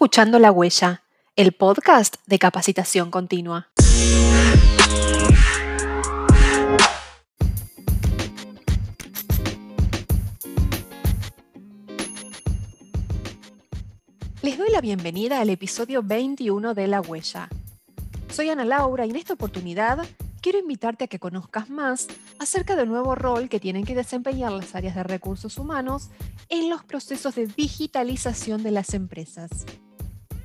escuchando La Huella, el podcast de capacitación continua. Les doy la bienvenida al episodio 21 de La Huella. Soy Ana Laura y en esta oportunidad quiero invitarte a que conozcas más acerca del nuevo rol que tienen que desempeñar las áreas de recursos humanos en los procesos de digitalización de las empresas.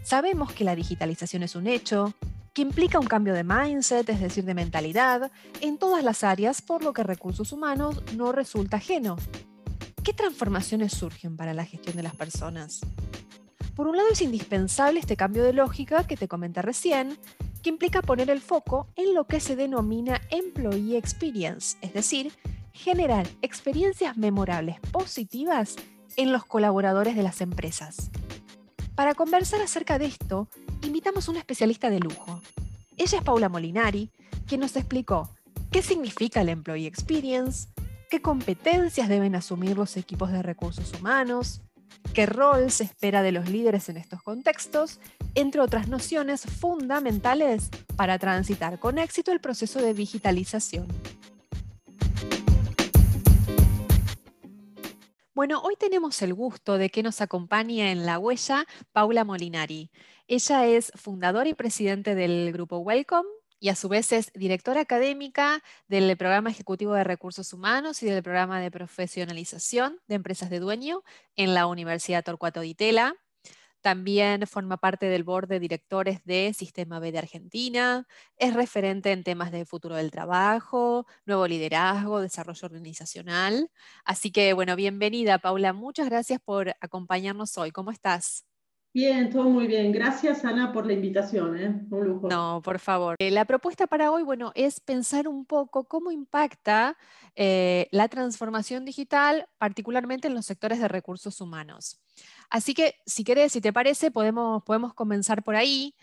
Sabemos que la digitalización es un hecho, que implica un cambio de mindset, es decir, de mentalidad, en todas las áreas, por lo que recursos humanos no resulta ajeno. ¿Qué transformaciones surgen para la gestión de las personas? Por un lado es indispensable este cambio de lógica que te comenté recién, que implica poner el foco en lo que se denomina Employee Experience, es decir, generar experiencias memorables positivas en los colaboradores de las empresas. Para conversar acerca de esto, invitamos a una especialista de lujo. Ella es Paula Molinari, quien nos explicó qué significa el Employee Experience, qué competencias deben asumir los equipos de recursos humanos, qué rol se espera de los líderes en estos contextos, entre otras nociones fundamentales para transitar con éxito el proceso de digitalización. Bueno, hoy tenemos el gusto de que nos acompañe en la huella Paula Molinari. Ella es fundadora y presidente del grupo Welcome, y a su vez es directora académica del Programa Ejecutivo de Recursos Humanos y del Programa de Profesionalización de Empresas de Dueño en la Universidad Torcuato Di Tella. También forma parte del board de directores de Sistema B de Argentina. Es referente en temas de futuro del trabajo, nuevo liderazgo, desarrollo organizacional. Así que, bueno, bienvenida, Paula. Muchas gracias por acompañarnos hoy. ¿Cómo estás? Bien, todo muy bien. Gracias, Ana, por la invitación. ¿eh? Un lujo. No, por favor. Eh, la propuesta para hoy, bueno, es pensar un poco cómo impacta eh, la transformación digital, particularmente en los sectores de recursos humanos. Así que, si querés, si te parece, podemos, podemos comenzar por ahí.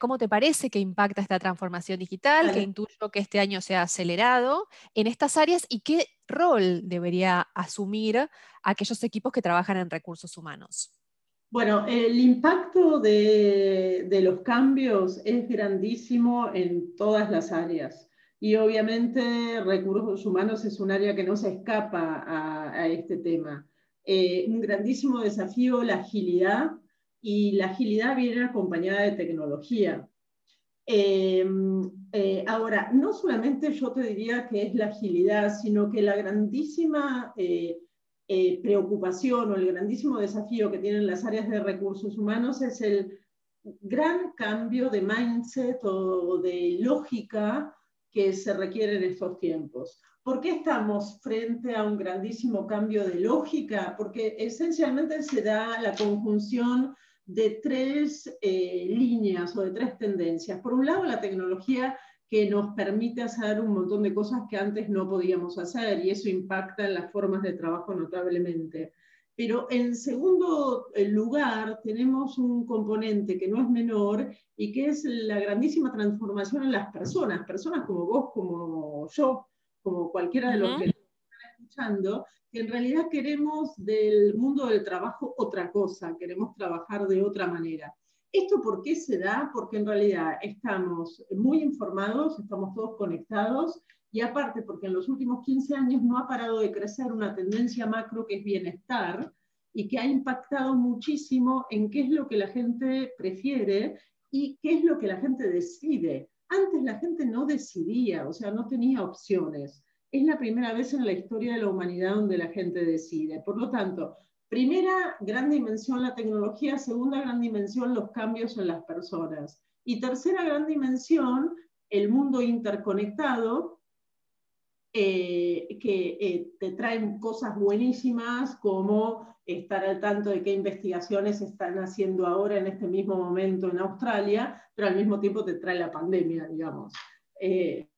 ¿Cómo te parece que impacta esta transformación digital, que intuyo que este año se ha acelerado en estas áreas y qué rol debería asumir aquellos equipos que trabajan en recursos humanos? Bueno, el impacto de, los cambios es grandísimo en todas las áreas. Y obviamente recursos humanos es un área que no se escapa a, este tema. Eh, un grandísimo desafío, la agilidad, y la agilidad viene acompañada de tecnología. Em, eh, ahora, no solamente yo te diría que es la agilidad, sino que la grandísima eh, eh, preocupación o el grandísimo desafío que tienen las áreas de recursos humanos es el gran cambio de mindset o de lógica que se requiere en estos tiempos. ¿Por qué estamos frente a un grandísimo cambio de lógica? Porque esencialmente se da la conjunción de tres eh, líneas o de tres tendencias. Por un lado, la tecnología que nos permite hacer un montón de cosas que antes no podíamos hacer y eso impacta en las formas de trabajo notablemente. Pero en segundo eh, lugar, tenemos un componente que no es menor y que es la grandísima transformación en las personas, personas como vos, como yo, como cualquiera de los que están escuchando, que en realidad queremos del mundo del trabajo otra cosa, queremos trabajar de otra manera. ¿Esto por qué se da? Porque en realidad estamos muy informados, estamos todos conectados y aparte porque en los últimos 15 años no ha parado de crecer una tendencia macro que es bienestar y que ha impactado muchísimo en qué es lo que la gente prefiere y qué es lo que la gente decide. Antes la gente no decidía, o sea, no tenía opciones. Es la primera vez en la historia de la humanidad donde la gente decide. Por lo tanto, Primera gran dimensión, la tecnología. Segunda gran dimensión, los cambios en las personas. Y tercera gran dimensión, el mundo interconectado, eh, que eh, te traen cosas buenísimas como estar al tanto de qué investigaciones están haciendo ahora en este mismo momento en Australia, pero al mismo tiempo te trae la pandemia, digamos. Eh,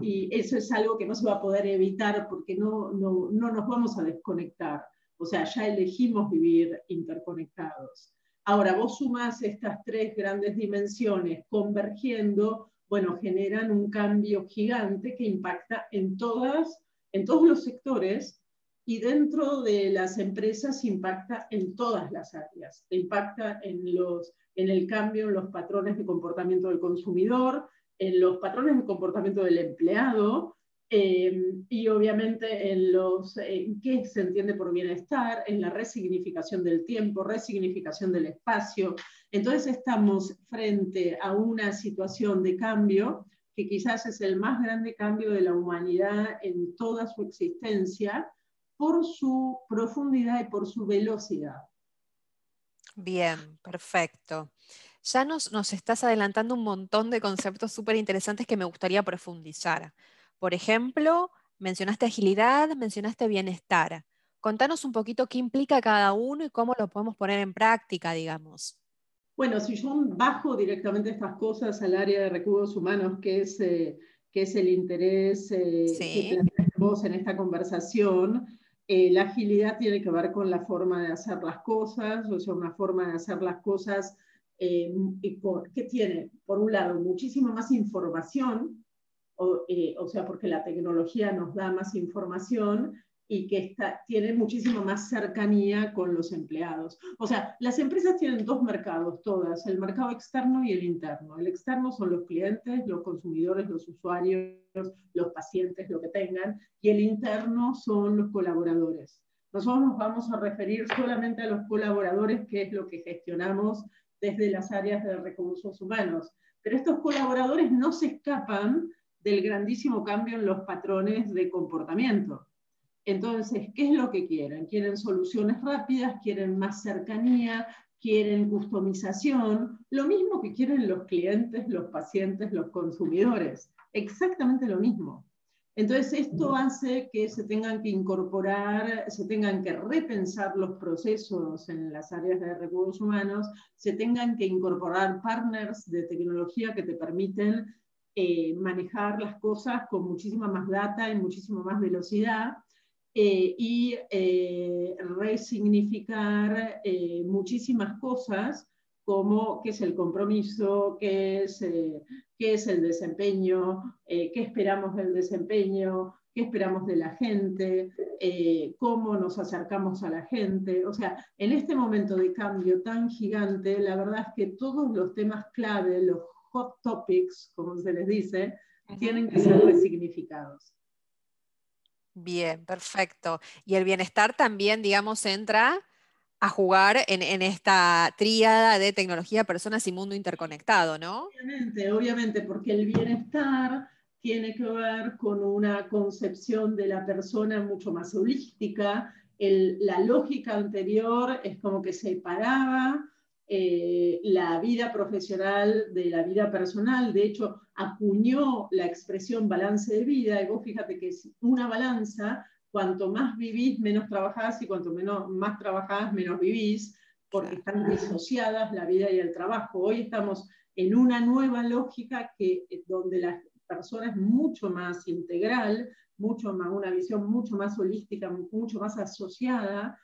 y eso es algo que no se va a poder evitar porque no, no, no nos vamos a desconectar. O sea, ya elegimos vivir interconectados. Ahora, vos sumás estas tres grandes dimensiones convergiendo, bueno, generan un cambio gigante que impacta en, todas, en todos los sectores y dentro de las empresas impacta en todas las áreas. Impacta en, los, en el cambio en los patrones de comportamiento del consumidor, en los patrones de comportamiento del empleado, eh, y obviamente en los qué se entiende por bienestar, en la resignificación del tiempo, resignificación del espacio. Entonces estamos frente a una situación de cambio que quizás es el más grande cambio de la humanidad en toda su existencia por su profundidad y por su velocidad. Bien, perfecto. Ya nos, nos estás adelantando un montón de conceptos súper interesantes que me gustaría profundizar. Por ejemplo, mencionaste agilidad, mencionaste bienestar. Contanos un poquito qué implica cada uno y cómo lo podemos poner en práctica, digamos. Bueno, si yo bajo directamente estas cosas al área de recursos humanos, que es, eh, que es el interés eh, que tenemos en esta conversación, eh, la agilidad tiene que ver con la forma de hacer las cosas, o sea, una forma de hacer las cosas que tiene, por un lado, muchísima más información, eh, o, sea, porque la tecnología nos da más información y que está, tiene muchísimo más cercanía con los empleados. O sea, las empresas tienen dos mercados, todas, el mercado externo y el interno. El externo son los clientes, los consumidores, los usuarios, los pacientes, lo que tengan, y el interno son los colaboradores. Nosotros nos vamos a referir solamente a los colaboradores, que es lo que gestionamos desde las áreas de recursos humanos. Pero estos colaboradores no se escapan del grandísimo cambio en los patrones de comportamiento. Entonces, ¿qué es lo que quieren? Quieren soluciones rápidas, quieren más cercanía, quieren customización, lo mismo que quieren los clientes, los pacientes, los consumidores, exactamente lo mismo. Entonces, esto hace que se tengan que incorporar, se tengan que repensar los procesos en las áreas de recursos humanos, se tengan que incorporar partners de tecnología que te permiten eh, manejar las cosas con muchísima más data y muchísima más velocidad eh, y eh, resignificar muchísimas cosas como qué es el compromiso, qué es, qué es el desempeño, qué esperamos del desempeño, qué esperamos de la gente, cómo nos acercamos a la gente. O sea, en este momento de cambio tan gigante, la verdad es que todos los temas clave, los hot topics, como se les dice, tienen que ser resignificados. Bien, perfecto. Y el bienestar también, digamos, entra a jugar en, esta tríada de tecnología, personas y mundo interconectado, ¿no? Obviamente, obviamente, porque el bienestar tiene que ver con una concepción de la persona mucho más holística. la lógica anterior es como que separaba eh, la vida profesional de la vida personal. De hecho, acuñó la expresión balance de vida y vos fíjate que es una balanza, cuanto más vivís, menos trabajás y cuanto menos, más trabajás, menos vivís, porque están disociadas la vida y el trabajo. Hoy estamos en una nueva lógica que, eh, donde la persona es mucho más integral, mucho más, una visión mucho más holística, mucho más asociada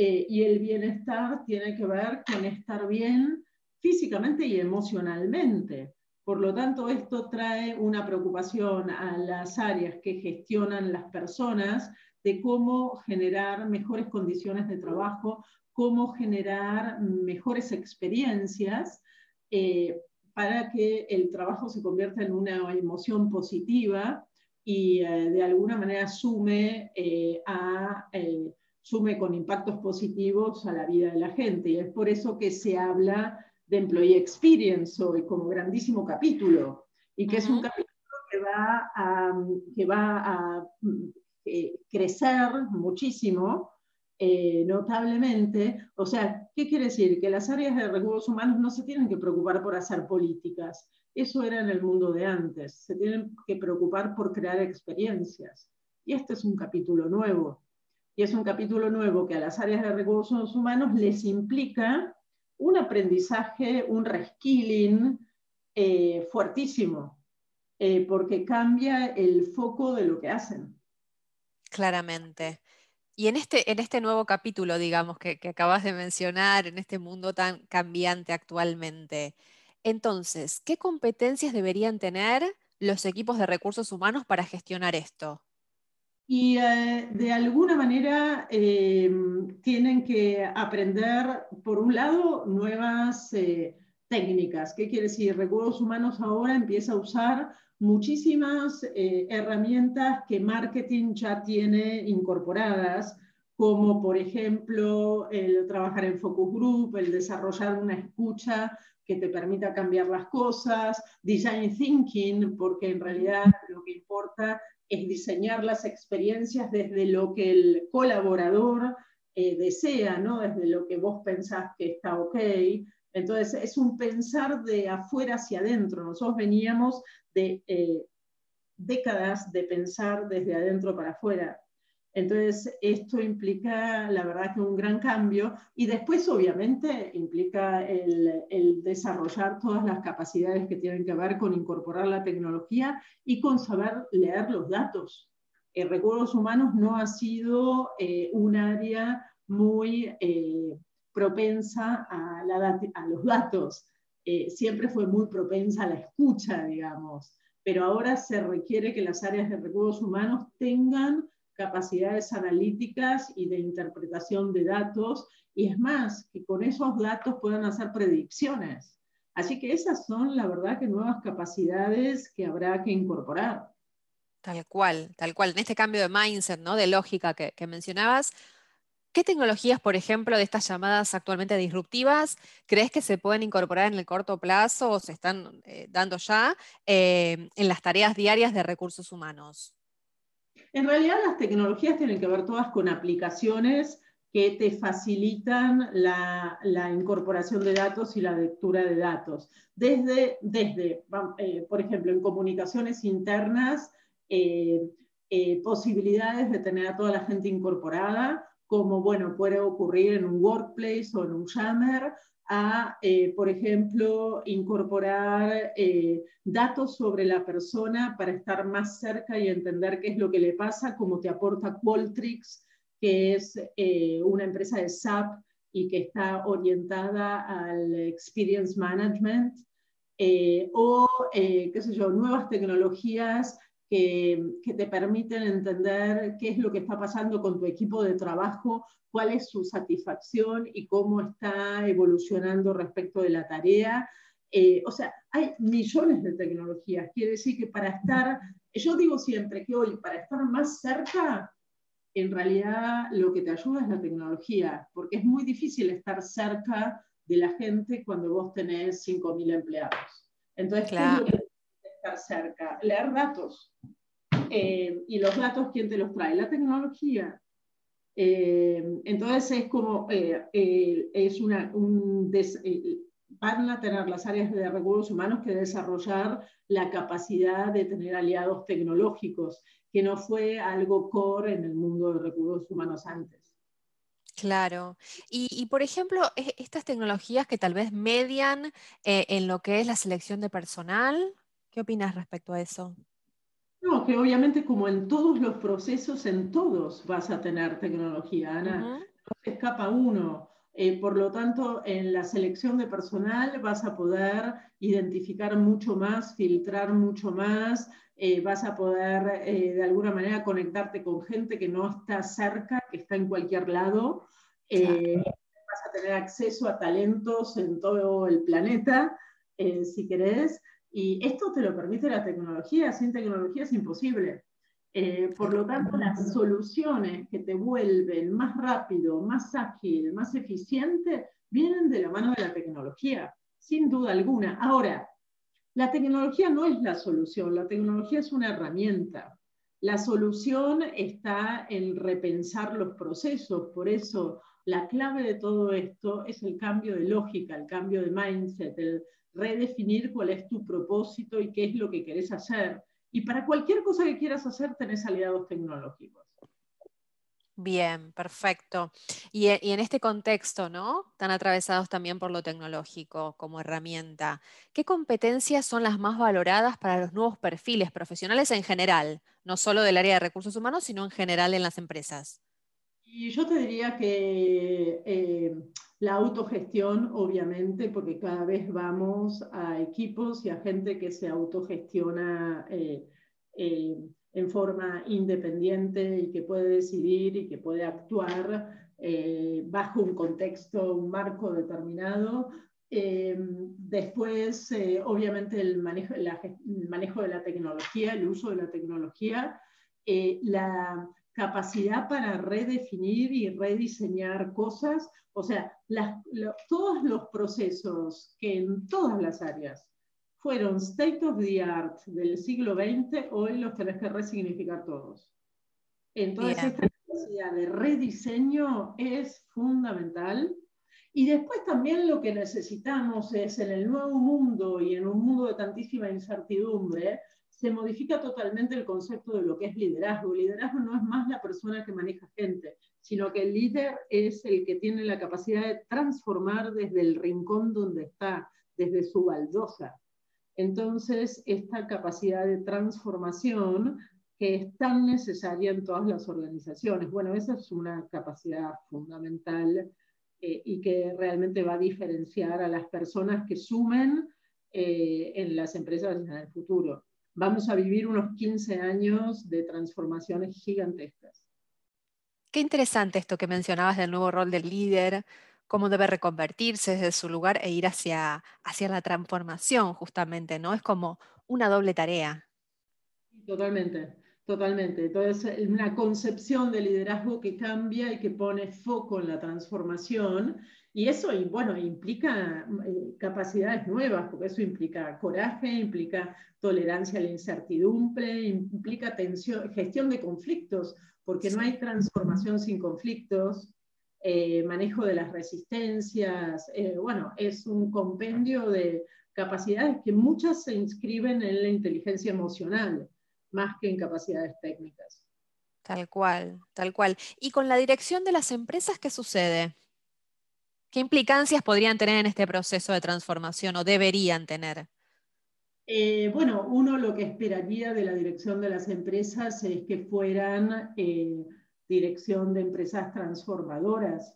eh, y el bienestar tiene que ver con estar bien físicamente y emocionalmente. Por lo tanto, esto trae una preocupación a las áreas que gestionan las personas de cómo generar mejores condiciones de trabajo, cómo generar mejores experiencias eh, para que el trabajo se convierta en una emoción positiva y eh, de alguna manera sume a sume con impactos positivos a la vida de la gente. Y es por eso que se habla de Employee Experience hoy como grandísimo capítulo, y que es un capítulo que va a, que va a eh, crecer muchísimo, eh, notablemente. O sea, ¿qué quiere decir? Que las áreas de recursos humanos no se tienen que preocupar por hacer políticas. Eso era en el mundo de antes. Se tienen que preocupar por crear experiencias. Y este es un capítulo nuevo y es un capítulo nuevo que a las áreas de recursos humanos les implica un aprendizaje, un reskilling eh, fuertísimo, eh, porque cambia el foco de lo que hacen. Claramente. Y en este, en este nuevo capítulo, digamos, que, que acabas de mencionar, en este mundo tan cambiante actualmente, entonces, ¿qué competencias deberían tener los equipos de recursos humanos para gestionar esto? Y eh, de alguna manera eh, tienen que aprender, por un lado, nuevas eh, técnicas. ¿Qué quiere decir? Recursos humanos ahora empieza a usar muchísimas herramientas que marketing ya tiene incorporadas, como por ejemplo el trabajar en focus group, el desarrollar una escucha que te permita cambiar las cosas, design thinking, porque en realidad lo que importa es diseñar las experiencias desde lo que el colaborador eh, desea, ¿no? desde lo que vos pensás que está ok. Entonces, es un pensar de afuera hacia adentro. Nosotros veníamos de eh, décadas de pensar desde adentro para afuera. Entonces, esto implica, la verdad, que un gran cambio y después, obviamente, implica el, desarrollar todas las capacidades que tienen que ver con incorporar la tecnología y con saber leer los datos. El recursos humanos no ha sido eh, un área muy eh, propensa a, los datos, eh, siempre fue muy propensa a la escucha, digamos, pero ahora se requiere que las áreas de recursos humanos tengan capacidades analíticas y de interpretación de datos, y es más, que con esos datos puedan hacer predicciones. Así que esas son, la verdad, que nuevas capacidades que habrá que incorporar. Tal cual, tal cual. En este cambio de mindset, ¿no? de lógica que, mencionabas, ¿qué tecnologías, por ejemplo, de estas llamadas actualmente disruptivas, crees que se pueden incorporar en el corto plazo o se están eh, dando ya eh, en las tareas diarias de recursos humanos? En realidad las tecnologías tienen que ver todas con aplicaciones que te facilitan la, incorporación de datos y la lectura de datos. Desde, desde eh, por ejemplo, en comunicaciones internas, eh, eh, posibilidades de tener a toda la gente incorporada, como bueno, puede ocurrir en un workplace o en un Yammer, a, eh, por ejemplo, incorporar eh, datos sobre la persona para estar más cerca y entender qué es lo que le pasa, como te aporta Qualtrics, que es eh, una empresa de SAP y que está orientada al Experience Management, o, qué sé yo, nuevas tecnologías que, te permiten entender qué es lo que está pasando con tu equipo de trabajo, cuál es su satisfacción y cómo está evolucionando respecto de la tarea. Eh, o sea, hay millones de tecnologías. Quiere decir que para estar, yo digo siempre que hoy, para estar más cerca, en realidad lo que te ayuda es la tecnología, porque es muy difícil estar cerca de la gente cuando vos tenés 5.000 empleados. Entonces, claro estar cerca, leer datos. Eh, y los datos, ¿quién te los trae? La tecnología. Eh, entonces es como, eh, es una, un van a tener las áreas de recursos humanos que desarrollar la capacidad de tener aliados tecnológicos, que no fue algo core en el mundo de recursos humanos antes. Claro. Y, por ejemplo, e, estas tecnologías que tal vez median en lo que es la selección de personal, ¿Qué opinas respecto a eso? No, que obviamente como en todos los procesos, en todos vas a tener tecnología, Ana. No se escapa uno. Eh, por lo tanto, en la selección de personal vas a poder identificar mucho más, filtrar mucho más, eh, vas a poder eh, de alguna manera conectarte con gente que no está cerca, que está en cualquier lado. Vas a tener acceso a talentos en todo el planeta, si querés. Y esto te lo permite la tecnología, sin tecnología es imposible. Eh, por lo tanto, las soluciones que te vuelven más rápido, más ágil, más eficiente, vienen de la mano de la tecnología, sin duda alguna. Ahora, la tecnología no es la solución, la tecnología es una herramienta. La solución está en repensar los procesos, por eso la clave de todo esto es el cambio de lógica, el cambio de mindset, el redefinir cuál es tu propósito y qué es lo que querés hacer. Y para cualquier cosa que quieras hacer, tenés aliados tecnológicos. Bien, perfecto. Y, y, en este contexto, ¿no? Tan atravesados también por lo tecnológico como herramienta, ¿qué competencias son las más valoradas para los nuevos perfiles profesionales en general? No solo del área de recursos humanos, sino en general en las empresas. Y yo te diría que eh, la autogestión, obviamente, porque cada vez vamos a equipos y a gente que se autogestiona eh, eh, en forma independiente y que puede decidir y que puede actuar bajo un contexto, un marco determinado. Después, obviamente, el manejo, el manejo, de la tecnología, el uso de la tecnología, la capacidad para redefinir y rediseñar cosas, o sea, todos los procesos que en todas las áreas fueron state of the art del siglo XX, hoy los tenés que resignificar todos. Entonces, esta capacidad de rediseño es fundamental. Y después también lo que necesitamos es en el nuevo mundo y en un mundo de tantísima incertidumbre, se modifica totalmente el concepto de lo que es liderazgo. Liderazgo no es más la persona que maneja gente, sino que el líder es el que tiene la capacidad de transformar desde el rincón donde está, desde su baldosa. Entonces, esta capacidad de transformación que es tan necesaria en todas las organizaciones. Bueno, esa es una capacidad fundamental eh, y que realmente va a diferenciar a las personas que sumen eh, en las empresas en el futuro. Vamos a vivir unos 15 años de transformaciones gigantescas. Qué interesante esto que mencionabas del nuevo rol del líder, cómo debe reconvertirse desde su lugar e ir hacia, hacia la transformación, justamente, ¿no? Es como una doble tarea. Totalmente, totalmente. Entonces, una concepción de liderazgo que cambia y que pone foco en la transformación. Y eso, bueno, implica eh, capacidades nuevas, porque eso implica coraje, implica tolerancia a la incertidumbre, implica gestión de conflictos, porque no hay transformación sin conflictos. Eh, manejo de las resistencias, eh, bueno, es un compendio de capacidades que muchas se inscriben en la inteligencia emocional, más que en capacidades técnicas. Tal cual, tal cual. ¿Y con la dirección de las empresas qué sucede? ¿Qué implicancias podrían tener en este proceso de transformación o deberían tener? Eh, bueno, uno lo que esperaría de la dirección de las empresas es que fueran dirección de empresas transformadoras.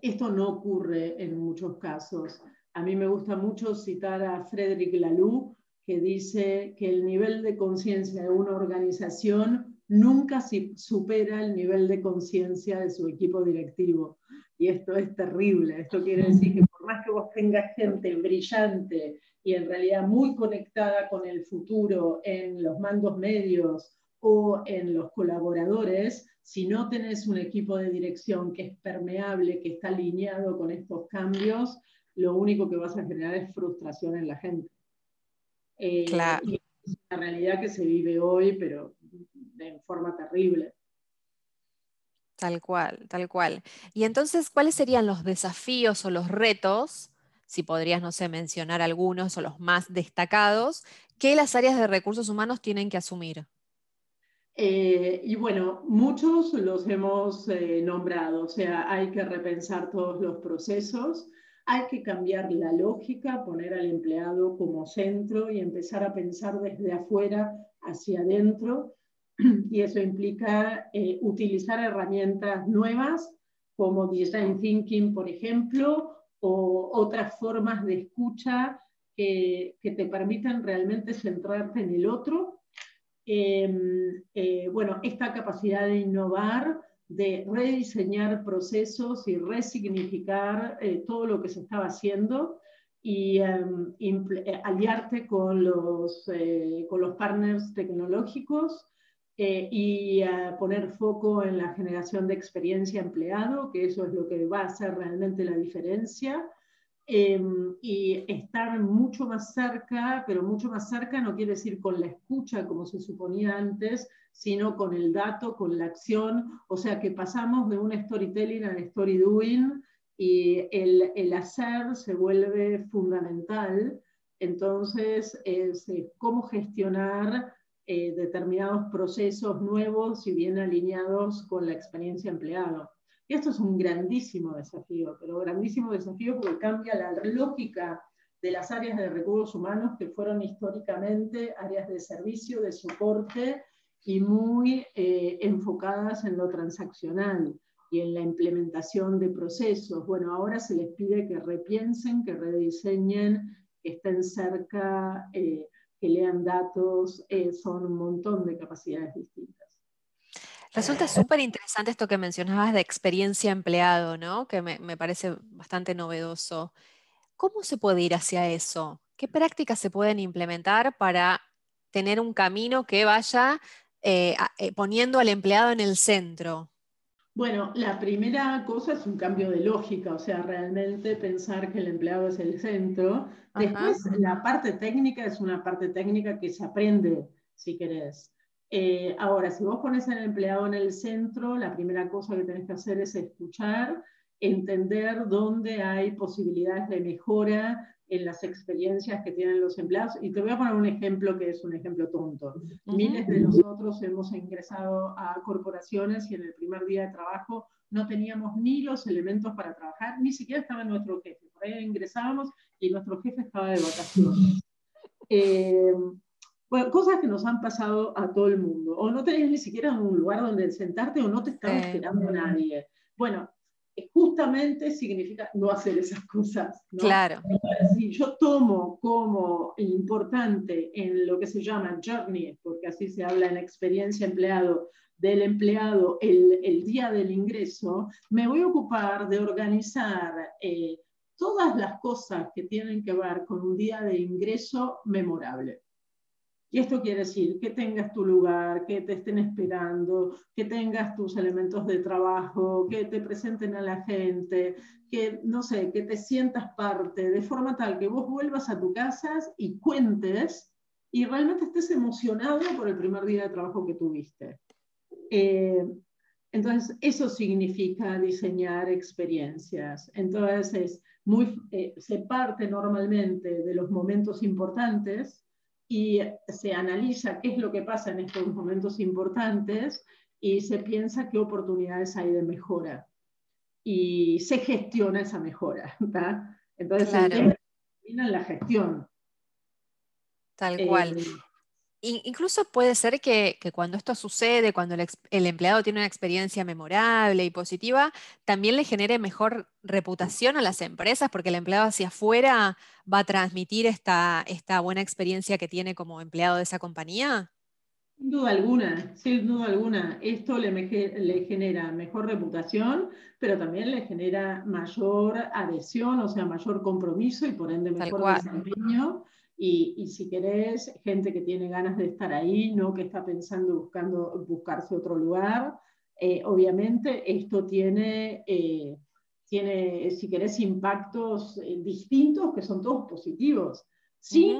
Esto no ocurre en muchos casos. A mí me gusta mucho citar a Frederick Laloux, que dice que el nivel de conciencia de una organización nunca supera el nivel de conciencia de su equipo directivo. Y esto es terrible. Esto quiere decir que por más que vos tengas gente brillante y en realidad muy conectada con el futuro en los mandos medios o en los colaboradores, si no tenés un equipo de dirección que es permeable, que está alineado con estos cambios, lo único que vas a generar es frustración en la gente. Eh, claro. Y es una realidad que se vive hoy, pero de forma terrible. Tal cual, tal cual. Y entonces, ¿cuáles serían los desafíos o los retos, si podrías, no sé, mencionar algunos o los más destacados, que las áreas de recursos humanos tienen que asumir? Eh, y bueno, muchos los hemos eh, nombrado, o sea, hay que repensar todos los procesos, hay que cambiar la lógica, poner al empleado como centro y empezar a pensar desde afuera hacia adentro. Y eso implica eh, utilizar herramientas nuevas como Design Thinking, por ejemplo, o otras formas de escucha que, te permitan realmente centrarte en el otro. Em, eh, bueno, esta capacidad de innovar, de rediseñar procesos y resignificar eh, todo lo que se estaba haciendo y em, aliarte con los, con los partners tecnológicos y poner foco en la generación de experiencia empleado, que eso es lo que va a hacer realmente la diferencia. Em, y estar mucho más cerca, pero mucho más cerca no quiere decir con la escucha como se suponía antes, sino con el dato, con la acción, o sea que pasamos de un storytelling al story doing y el, el hacer se vuelve fundamental. Entonces, es cómo gestionar eh, determinados procesos nuevos y bien alineados con la experiencia empleado. Esto es un grandísimo desafío, pero grandísimo desafío porque cambia la lógica de las áreas de recursos humanos que fueron históricamente áreas de servicio, de soporte y muy eh, enfocadas en lo transaccional y en la implementación de procesos. Bueno, ahora se les pide que repiensen, que rediseñen, que estén cerca, eh, que lean datos, eh, son un montón de capacidades distintas. Resulta súper interesante esto que mencionabas de experiencia empleado, ¿no? Que me, me, parece bastante novedoso. ¿Cómo se puede ir hacia eso? ¿Qué prácticas se pueden implementar para tener un camino que vaya eh, eh, poniendo al empleado en el centro? Bueno, la primera cosa es un cambio de lógica, o sea, realmente pensar que el empleado es el centro. Después, la parte técnica es una parte técnica que se aprende, si querés. Eh, ahora, si vos pones al empleado en el centro, la primera cosa que tenés que hacer es escuchar, entender dónde hay posibilidades de mejora, en las experiencias que tienen los empleados. Y te voy a poner un ejemplo que es un ejemplo tonto. Miles de nosotros hemos ingresado a corporaciones y en el primer día de trabajo no teníamos ni los elementos para trabajar, ni siquiera estaba nuestro jefe. Por ahí ingresábamos y nuestro jefe estaba de vacaciones. Eh, bueno, cosas que nos han pasado a todo el mundo. O no tenías ni siquiera un lugar donde sentarte o no te estaba esperando nadie. Bueno, justamente significa no hacer esas cosas. Claro. Si yo tomo como importante en lo que se llama journey, porque así se habla en experiencia empleado, del empleado el, el día del ingreso, me voy a ocupar de organizar eh, todas las cosas que tienen que ver con un día de ingreso memorable. Y esto quiere decir que tengas tu lugar, que te estén esperando, que tengas tus elementos de trabajo, que te presenten a la gente, que, no sé, que te sientas parte, de forma tal que vos vuelvas a tu casa y cuentes y realmente estés emocionado por el primer día de trabajo que tuviste. Eh, entonces, eso significa diseñar experiencias. Entonces, muy, eh, se parte normalmente de los momentos importantes y se analiza qué es lo que pasa en estos momentos importantes y se piensa qué oportunidades hay de mejora y se gestiona esa mejora. Entonces, claro. el en la gestión. Tal cual. Incluso puede ser que, cuando esto sucede, cuando el, empleado tiene una experiencia memorable y positiva, también le genere mejor reputación a las empresas, porque el empleado hacia afuera va a transmitir esta, esta buena experiencia que tiene como empleado de esa compañía. Sin duda alguna, sin duda alguna. Esto le, le, genera mejor reputación, pero también le genera mayor adhesión, o sea, mayor compromiso y por ende mejor desempeño y, si querés, gente que tiene ganas de estar ahí, no que está pensando buscando buscarse otro lugar. Eh, obviamente esto tiene, eh, tiene, si querés, impactos eh, distintos que son todos positivos. Sí,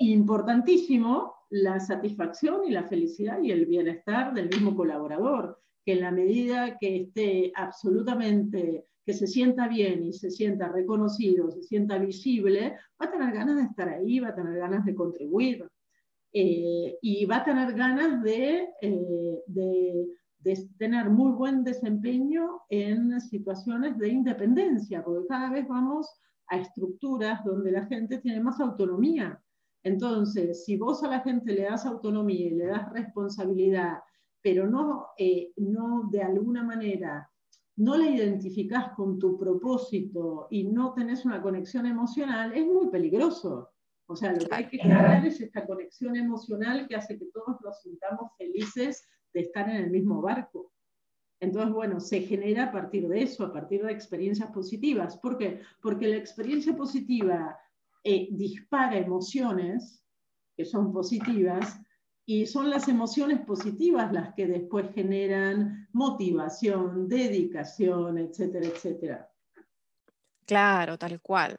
importantísimo, la satisfacción y la felicidad y el bienestar del mismo colaborador, que en la medida que esté absolutamente que se sienta bien y se sienta reconocido, se sienta visible, va a tener ganas de estar ahí, va a tener ganas de contribuir eh, y va a tener ganas de, eh, de, de, tener muy buen desempeño en situaciones de independencia, porque cada vez vamos a estructuras donde la gente tiene más autonomía. Entonces, si vos a la gente le das autonomía y le das responsabilidad, pero no, eh, no de alguna manera no la identificás con tu propósito y no tenés una conexión emocional, es muy peligroso. O sea, lo que hay que generar es esta conexión emocional que hace que todos nos sintamos felices de estar en el mismo barco. Entonces, bueno, se genera a partir de eso, a partir de experiencias positivas. ¿Por qué? Porque la experiencia positiva eh, dispara emociones que son positivas y son las emociones positivas las que después generan motivación, dedicación, etcétera, etcétera. Claro, tal cual.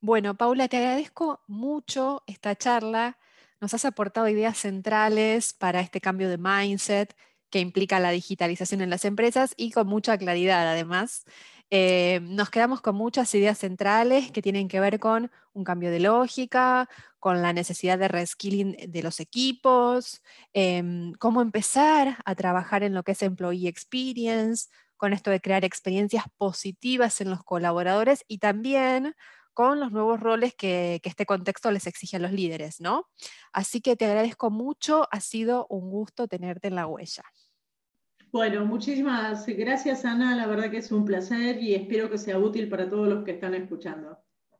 Bueno, Paula, te agradezco mucho esta charla. Nos has aportado ideas centrales para este cambio de mindset que implica la digitalización en las empresas y con mucha claridad además. Eh, nos quedamos con muchas ideas centrales que tienen que ver con un cambio de lógica, con la necesidad de reskilling de los equipos, em, cómo empezar a trabajar en lo que es employee experience, con esto de crear experiencias positivas en los colaboradores y también con los nuevos roles que, que, este contexto les exige a los líderes, ¿no? Así que te agradezco mucho, ha sido un gusto tenerte en la huella. Bueno, muchísimas gracias Ana, la verdad que es un placer y espero que sea útil para todos los que están escuchando.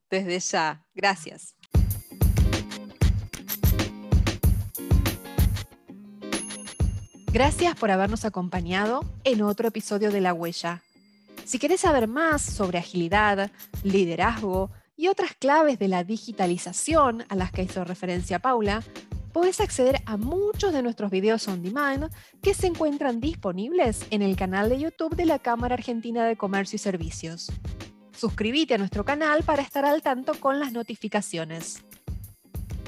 Desde ya, gracias. Gracias por habernos acompañado en otro episodio de La Huella. Si querés saber más sobre agilidad, liderazgo y otras claves de la digitalización a las que hizo referencia Paula, podés acceder a muchos de nuestros videos on demand que se encuentran disponibles en el canal de YouTube de la Cámara Argentina de Comercio y Servicios. Suscríbete a nuestro canal para estar al tanto con las notificaciones.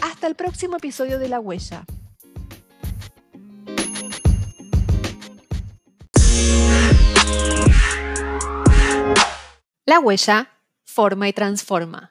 Hasta el próximo episodio de La Huella. La huella forma y transforma.